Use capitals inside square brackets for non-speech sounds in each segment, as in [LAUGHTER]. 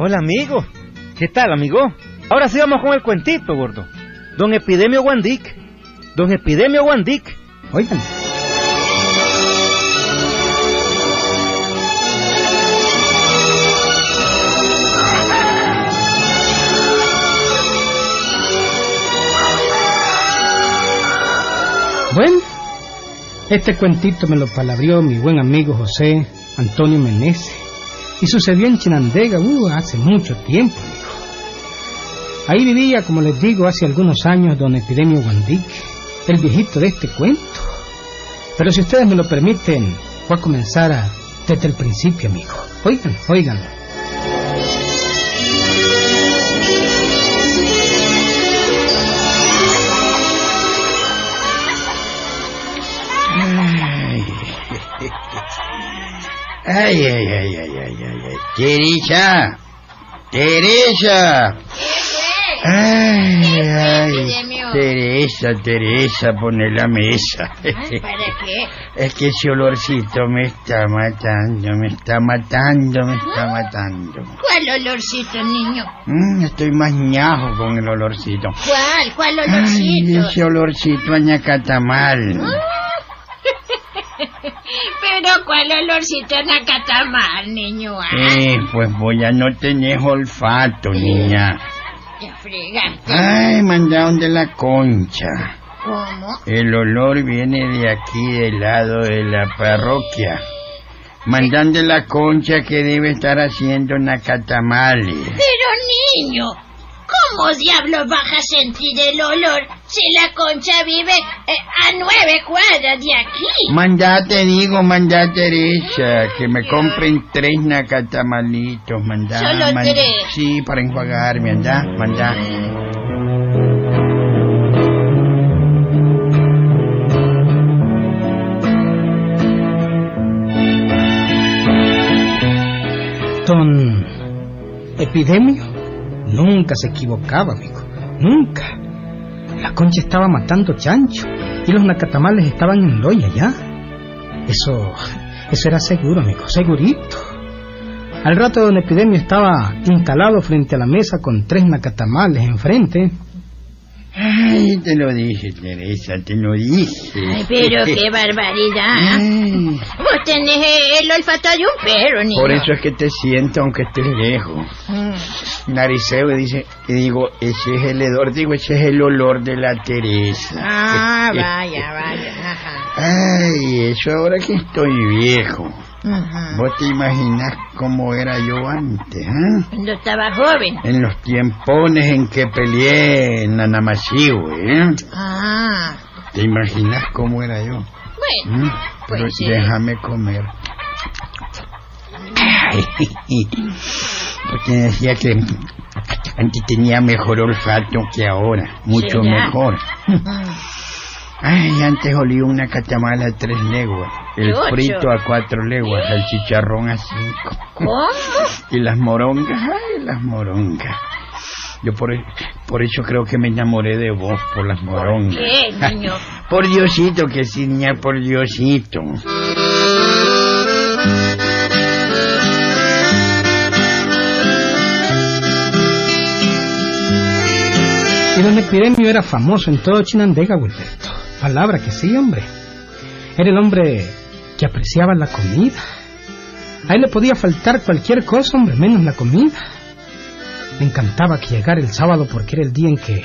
Hola, amigo. ¿Qué tal, amigo? Ahora sí vamos con el cuentito, gordo. Don Epidemio Wandic. Don Epidemio Wandic. Oigan. Bueno, este cuentito me lo palabrió mi buen amigo José Antonio Meneses y sucedió en Chinandega uh, hace mucho tiempo, amigo. Ahí vivía, como les digo, hace algunos años don Epidemio Wandic, el viejito de este cuento. Pero si ustedes me lo permiten, voy a comenzar a, desde el principio, amigo. Oigan, oigan. Ay, [LAUGHS] ay, ay, ay, ay, ay, ay. Teresa. Teresa. Ay, ay. Teresa, Teresa, pone la mesa. ¿Para qué? Es que ese olorcito me está matando, me está matando, me está matando. ¿Cuál olorcito, niño? Mm, estoy más ñajo con el olorcito. ¿Cuál? ¿Cuál Ay, olorcito? ese olorcito a ñacatamal. [LAUGHS] Pero ¿cuál olorcito en la catamal, niño? Ah, Eh, pues voy a no tener olfato, niña. Fregaste. Ay, mandaron de la concha. ¿Cómo? El olor viene de aquí, del lado de la parroquia. Mandan de la concha que debe estar haciendo nacatamales. Pero niño, ¿cómo diablos vas a sentir el olor si la concha vive eh, a nueve cuadras de aquí? Mandate, digo, mandá Teresa, que me compren tres nacatamalitos, mandá. ¿Solo mandá. tres? Sí, para enjuagarme, andá, mandá. Don Epidemio nunca se equivocaba, amigo. Nunca. La concha estaba matando chancho y los nacatamales estaban en loya ya. Eso, eso era seguro, amigo, segurito. Al rato don Epidemio estaba instalado frente a la mesa con tres nacatamales enfrente. Ay, te lo dije, Teresa, te lo dije. Ay, pero qué [LAUGHS] barbaridad. Ay, Vos tenés el olfato de un perro, niño. Por eso es que te siento aunque estés lejos. Mm. Nariceo dice, y digo, ese es el hedor, digo, ese es el olor de la Teresa. Ah, [LAUGHS] vaya, vaya. Ajá. Ay, eso ahora que estoy viejo. Ajá. ¿Vos te imaginas cómo era yo antes, ah? Cuando estaba joven. En los tiempones en que peleé en Anamachihue, ¿eh? Ah, ¿Te imaginas cómo era yo? bueno. ¿Mm? Pero Pues sí. déjame comer. Ay, porque decía que antes tenía mejor olfato que ahora, mucho ¿Será? mejor. Mm. Ay, antes olía una catamala a tres leguas, el Ocho. frito a cuatro leguas, el chicharrón a cinco. ¿Cómo? [LAUGHS] Y las morongas, ay, las morongas. Yo por, por eso creo que me enamoré de vos, por las morongas. ¿Qué, niño? [LAUGHS] Por Diosito, que sí, niña, por Diosito. Y don Epidemio era famoso en todo Chinandega, Wilberto. Palabra que sí, hombre. Era el hombre que apreciaba la comida. A él le podía faltar cualquier cosa, hombre, menos la comida. Me encantaba que llegara el sábado porque era el día en que,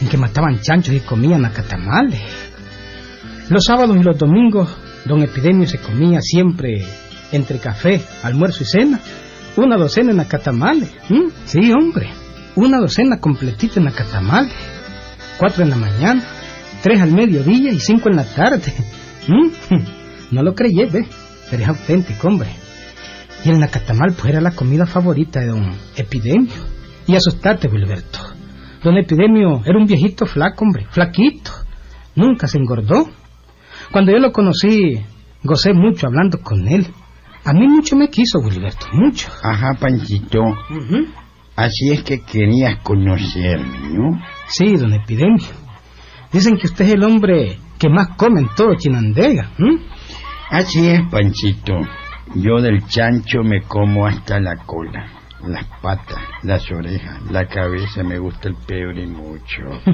en que mataban chanchos y comían acatamales. Los sábados y los domingos, don Epidemio se comía siempre entre café, almuerzo y cena, una docena en acatamales. ¿m? Sí, hombre, una docena completita en acatamales. Cuatro en la mañana, tres al mediodía y cinco en la tarde. ¿m? No lo creyé, ve, pero es auténtico, hombre. Y el nacatamal pues era la comida favorita de don Epidemio. Y asustate, Wilberto. Don Epidemio era un viejito flaco, hombre, flaquito. Nunca se engordó. Cuando yo lo conocí, gocé mucho hablando con él. A mí mucho me quiso, Wilberto, mucho. Ajá, Panchito. Así es que querías conocerme, ¿no? Sí, don Epidemio. Dicen que usted es el hombre que más come en todo Chinandega. ¿m? Así es, Panchito. Yo del chancho me como hasta la cola, las patas, las orejas, la cabeza, me gusta el pebre mucho. [LAUGHS]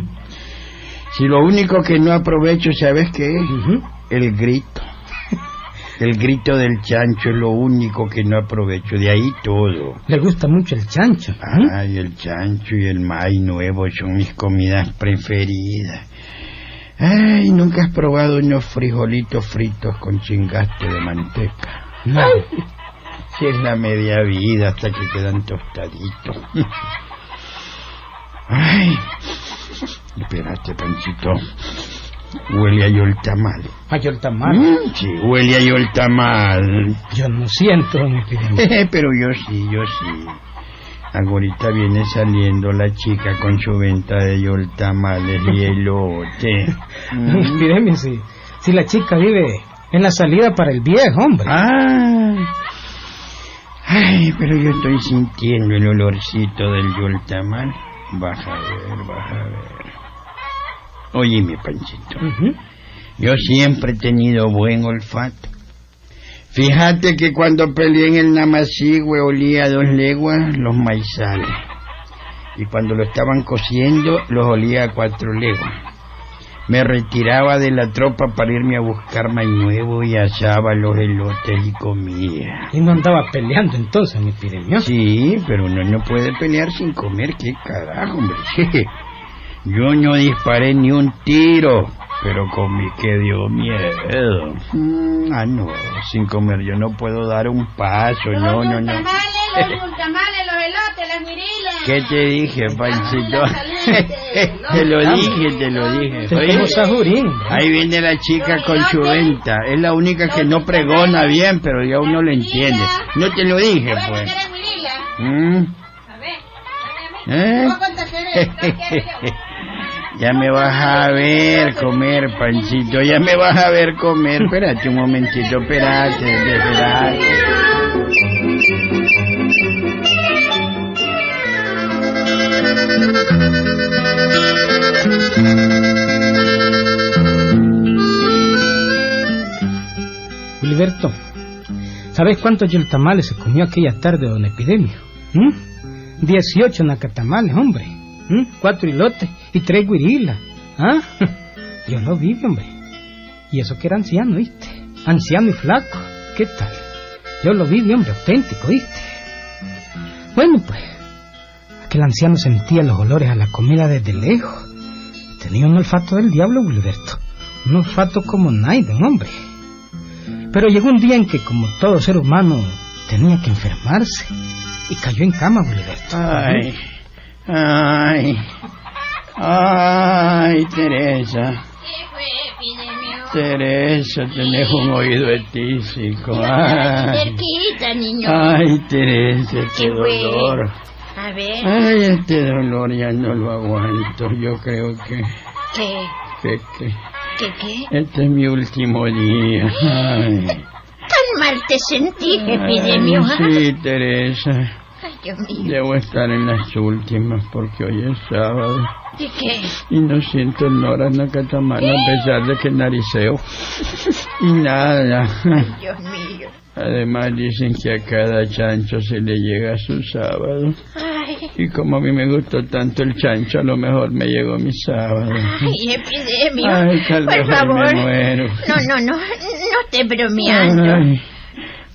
Si lo único que no aprovecho, ¿sabes qué es? El grito. El grito del chancho es lo único que no aprovecho. De ahí todo. Le gusta mucho el chancho. ¿m? Ay, el chancho y el maíz nuevo son mis comidas preferidas. Ay, nunca has probado unos frijolitos fritos con chingaste de manteca. No. Si es la media vida hasta que quedan tostaditos. Ay, espérate, Panchito. Huele a yo el tamal. Ay, el tamal. Mm, Sí, huele a yo el tamal. Yo no siento, don Epidemio. [LAUGHS] Pero yo sí, yo sí. Ahorita viene saliendo la chica con su venta de yol tamales y elote. Epidemio, [LAUGHS] si, si la chica vive en la salida para el viejo, hombre. Ah. Ay, pero yo estoy sintiendo el olorcito del yol tamal. Vas a ver, vas a ver. Oye, mi panchito. Yo siempre he tenido buen olfato. Fíjate que cuando peleé en el Namasigüe olía a dos leguas los maizales. Y cuando lo estaban cociendo los olía a cuatro leguas. Me retiraba de la tropa para irme a buscar maíz nuevo y asaba los elotes y comía. Y no andaba peleando entonces, mi Epidemio. Sí, pero uno no puede pelear sin comer. ¿Qué carajo, hombre? [LAUGHS] Yo no disparé ni un tiro, pero comí que dio miedo. Mm, ah, no, sin comer yo no puedo dar un paso. No, no, no. tamales, los [LAUGHS] tamales, los elotes, las mirilas. ¿Qué te dije, Panchito? [LAUGHS] Los calientes, te lo los- dije, te lo dije. Oye, como Sajurín. ahí viene la chica con su venta. Es la única que no pregona bien, pero ya uno lo entiende. No te lo dije, pues. Mm. A a. ¿Eh? [LAUGHS] Ya me vas a ver comer, Panchito, ya me vas a ver comer. Espérate un momentito, espérate, espérate. Gilberto, ¿sabes cuántos yoltamales se comió aquella tarde don Epidemio? ¿Mm? 18 nacatamales, hombre. ¿Mm? Cuatro hilotes y tres guirilas. ¿Ah? [LAUGHS] Yo lo vi, hombre. Y eso que era anciano, ¿viste? Anciano y flaco. ¿Qué tal? Yo lo vi, hombre, auténtico, ¿viste? Bueno, pues, aquel anciano sentía los olores a la comida desde lejos. Tenía un olfato del diablo, Gilberto. Un olfato como Naiden, hombre. Pero llegó un día en que, como todo ser humano, tenía que enfermarse. Y cayó en cama, Gilberto. Ay, ay, ay, Teresa. Teresa, tenés un oído etísico. Ay, Cerquita, niño. ay, Teresa, este ¿Qué fue? dolor. A ver, Ay, este dolor ya no lo aguanto. Yo creo que, ¿qué? que, que ¿Qué qué? este es mi último día. Ay. Tan mal te sentí, epidemio. Sí, Teresa. Ay, Dios mío. Debo estar en las últimas porque hoy es sábado ¿De qué? y no siento Nora Nacatamana a pesar de que nariceo. Y nada. Dios mío. Además dicen que a cada chancho se le llega su sábado. Ay, Y como a mí me gustó tanto el chancho, a lo mejor me llegó mi sábado. ay, epidemio. Ay, tal Por favor. me muero. No, no, no. No esté bromeando. Ay,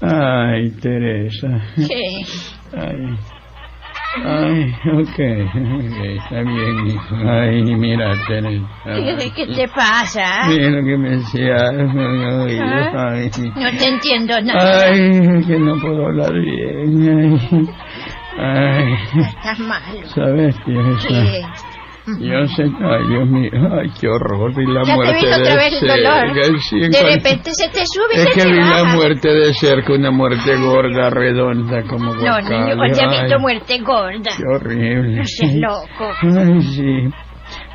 ay, Teresa. ¿Qué? Ay, ay, ok, ok, está bien, hijo. Ay, mira, Teresa. ¿Qué, qué te pasa? Mira lo que me decía, ¿Ah? ay, No te entiendo nada. ay, que no puedo hablar bien. Ay, ay, Estás malo. ¿sabes, Teresa? ¿Qué? Yo sé, ay, Dios mío, ay, qué horror, vi la Ya te muerte de otra vez el sí, De cuanto- repente se te sube y Es se que te vi la baja. muerte de cerca, una muerte gorda, redonda, como No, niño, ya he visto muerte gorda. Qué horrible. No seas loco. Ay, sí.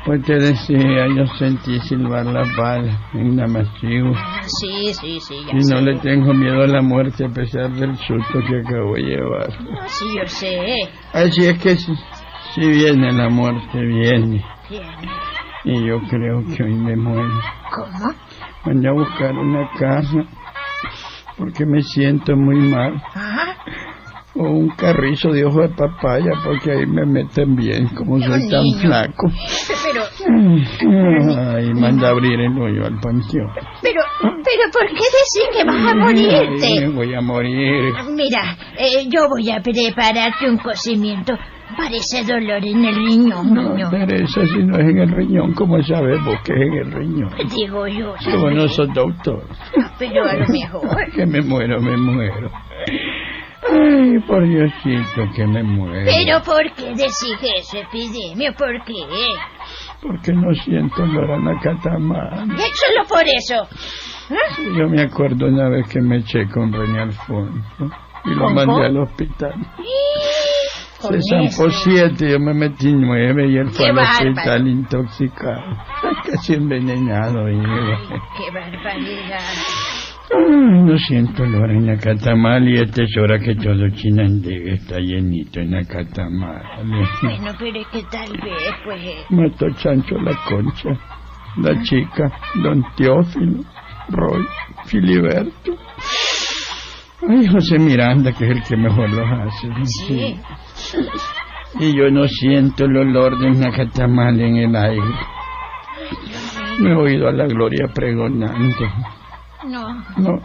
Pues te decía, yo sentí silbar las balas en Namasigo. Sí, sí, sí, ya Y sé. no le tengo miedo a la muerte a pesar del susto que acabo de llevar. Sí, yo sé. Así es que si, si viene la muerte, viene. Y yo creo que hoy me muero. ¿Cómo? Mandé a buscar una casa porque me siento muy mal. Ah, O un carrizo de ojo de papaya porque ahí me meten bien como soy tan flaco. pero, Ay, manda a abrir el hoyo al panteón. pero, pero, ¿por qué decís que vas a Ay, me morirte? voy a morir. Mira, eh, yo voy a prepararte un cocimiento para ese dolor en el riñón, No, niño. Teresa, si no es en el riñón, ¿cómo sabes vos que es en el riñón? Digo yo, Como no sos doctor. pero a lo mejor. [LAUGHS] Que me muero, me muero. Ay, por Diosito, que me muero. Pero ¿por qué decís eso, epidemia? ¿Por qué? Porque no siento olor a nacatamal. Es solo por eso. ¿Ah? Yo me acuerdo una vez que me eché con René Alfonso y lo mandé al hospital. Con Se zampó siete, yo me metí nueve y él fue ¡Qué al hospital intoxicado. [LAUGHS] Casi envenenado. Y... Qué barbaridad. Ay, no siento olor en Nacatamal y esta es hora que todo Chinandega está llenito en Nacatamal. Bueno, pero es que tal vez, pues... Mató Chancho la concha, la chica, don Teófilo, Roy, Filiberto. Ay, José Miranda, que es el que mejor los hace. Sí. Y yo no siento el olor de Nacatamal en el aire. No he oído a la gloria pregonando. No. No.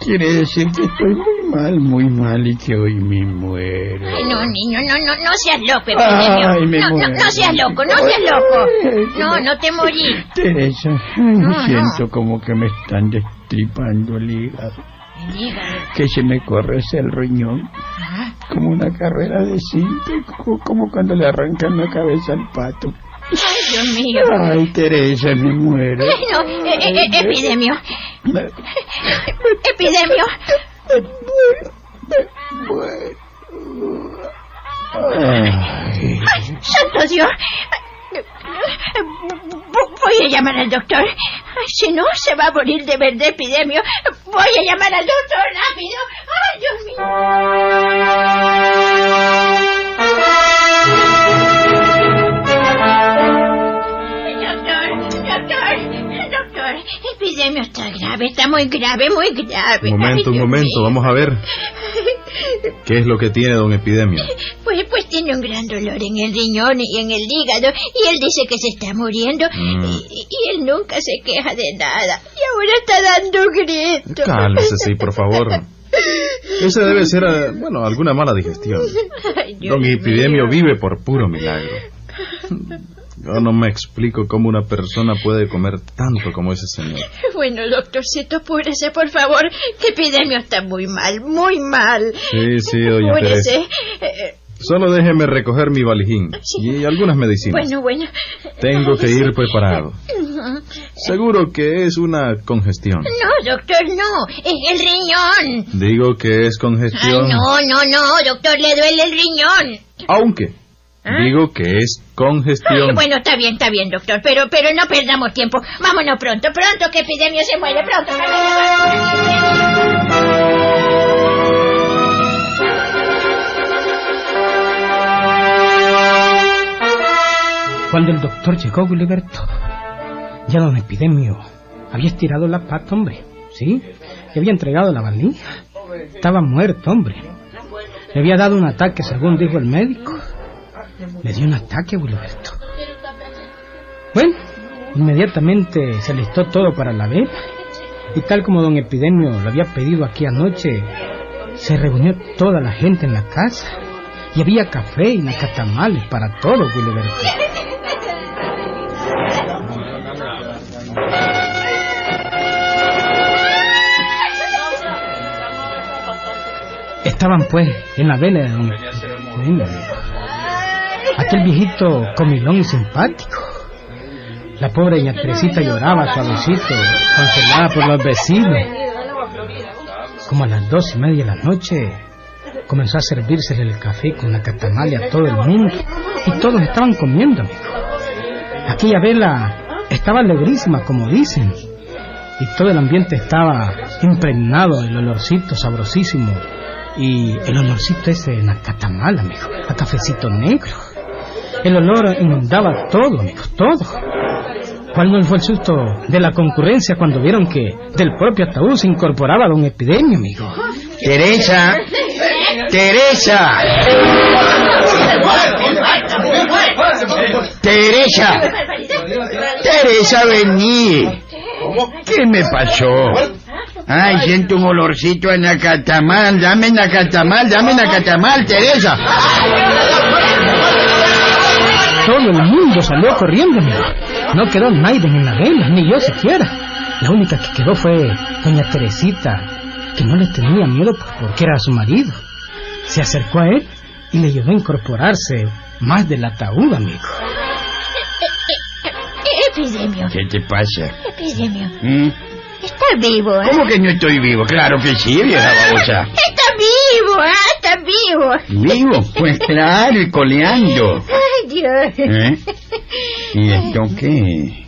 Quiere decir que estoy muy mal, muy mal y que hoy me muero. Ay, no, niño, no, no, no seas loco. Ay, me no, no, muero. no seas loco, no seas loco. No, no te morí. Teresa, ay, No, siento no. como que me están destripando el hígado. El hígado. Que se me corre el riñón. Como una carrera de cinta, co- como cuando le arrancan la cabeza al pato. Ay, Dios mío. Ay, Teresa, me muero. Ay, no, eh, eh, eh, epidemia. Me, Epidemia. me muero, me muero. Ay. Ay, santo Dios. Vo- Voy a llamar al doctor. Si no, se va a morir de verdad, epidemia. Voy a llamar al doctor rápido. Ay, Dios mío. Grave, está muy grave, muy grave. Un momento, Ay, un momento, mío. vamos a ver. [LAUGHS] ¿Qué es lo que tiene don Epidemio? Pues, pues tiene un gran dolor en el riñón y en el hígado y él dice que se está muriendo Mm. y, y él nunca se queja de nada y ahora está dando gritos. Cálmese, sí, por favor. Esa debe ser, eh, bueno, alguna mala digestión. Ay, Don mío. Epidemio vive por puro milagro. Yo no me explico cómo una persona puede comer tanto como ese señor. [LAUGHS] Bueno, doctorcito, apúrese, por favor, que Epidemio está muy mal, muy mal. Sí, sí, doña. Eh, Solo déjeme recoger mi valijín y algunas medicinas. bueno, bueno. Tengo que ir preparado. Seguro que es una congestión. No, doctor, no, es el riñón. Digo que es Ay, congestión. no, no, no, doctor, le duele el riñón. Aunque ¿Ah? digo que es Ay, congestión. bueno, está bien, está bien, doctor, pero, pero no perdamos tiempo. Vámonos pronto, pronto, que epidemia se muere, pronto. Cuando el doctor llegó, Gilberto, ya don Epidemio había estirado la pata, hombre, ¿sí? Le había entregado la valija. Estaba muerto, hombre. Le había dado un ataque, según dijo el médico. Le dio un ataque a Gilberto. Bueno, inmediatamente se listó todo para la vela. Y tal como don Epidemio lo había pedido aquí anoche, se reunió toda la gente en la casa. Y había café y nacatamales para todos, Gilberto. Estaban pues en la vela de don Epidemio. Aquel viejito comilón y simpático. La pobre doña Teresita lloraba suavecito, consolada por los vecinos. Como a las dos y media de la noche, comenzó a servirse el café con la catamale a todo el mundo. Y todos estaban comiendo. Aquella vela estaba alegrísima, como dicen, y todo el ambiente estaba impregnado del olorcito sabrosísimo y el olorcito ese de nacatamal, amigo, a cafecito negro. El olor inundaba todo, todo. ¿Cuál no fue el susto de la concurrencia cuando vieron que del propio ataúd se incorporaba don Epidemio, amigo? Teresa, Teresa, Teresa, Teresa, vení. ¿Qué me pasó? Ay, siento un olorcito a nacatamal. Dame nacatamal, dame nacatamal, Teresa. Todo el mundo salió corriendo, amigo. No quedó nadie en la vela, ni yo siquiera. La única que quedó fue doña Teresita, que no le tenía miedo pues, porque era su marido. Se acercó a él y le ayudó a incorporarse más del ataúd, amigo. Epidemio. ¿Qué te pasa? Epidemio. ¿Mm? Está vivo, ¿eh? ¿Cómo que no estoy vivo? Claro que sí, vieja babosa. Está vivo, ¿eh? Está vivo. ¿Vivo? Pues claro, y coleando. [LAUGHS] Dios. ¿Eh? ¿Y [LAUGHS] esto qué?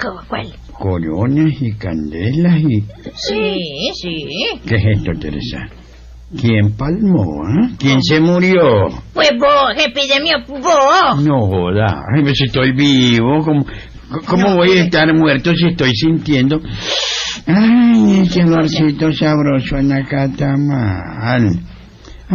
¿Cómo, ¿Cuál? Coronas y candelas y... Sí, sí. ¿Qué es esto, Teresa? ¿Quién palmó, eh? ¿Quién se murió? Pues vos, epidemio, vos. No joda. Ay, pues estoy vivo. ¿Cómo, cómo voy a estar muerto si estoy sintiendo... Ay, ese olorcito sabroso a nacatamal.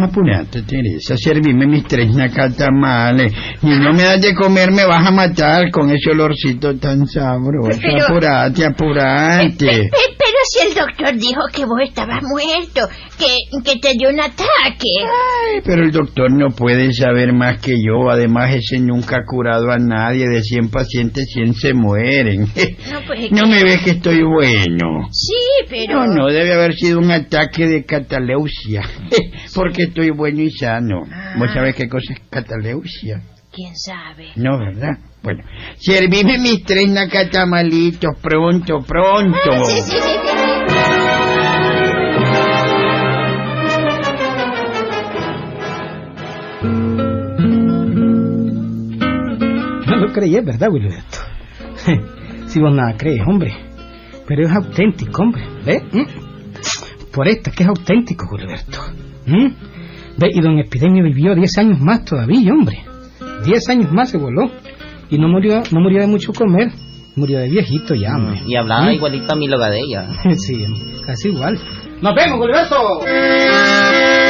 Apurate, Teresa, servime mis tres nacatamales. Si no me das de comer, me vas a matar con ese olorcito tan sabroso. Pero- Apurate, apurate. pe- Pero si el doctor dijo que vos estabas muerto, que, que te dio un ataque. Ay, pero el doctor no puede saber más que yo. Además, ese nunca ha curado a nadie. De 100 pacientes, 100 se mueren. [LAUGHS] No, pues es ¿No que- me ves que estoy bueno? Sí, pero... No, no, debe haber sido un ataque de cataleusia. [LAUGHS] Porque estoy bueno y sano. ¿Vos Ah. sabés qué cosa es cataleusia? ¿Quién sabe? No, ¿verdad? Bueno, servime mis tres nacatamalitos pronto, pronto. Ah, sí, sí, sí, sí, sí. No lo creí, ¿verdad, Wilberto? [LAUGHS] si vos nada crees, hombre. Pero es auténtico, hombre. ¿Ve? ¿Mm? Por esta que es auténtico, Wilberto. ¿Mm? Ve, y don Epidemio vivió 10 años más todavía, hombre. 10 años más se voló. Y no murió, no murió de mucho comer. Murió de viejito ya, hombre. Y hablaba ¿Mm? igualito a mi logadella. [LAUGHS] sí, casi igual. ¡Nos vemos, Wilberto!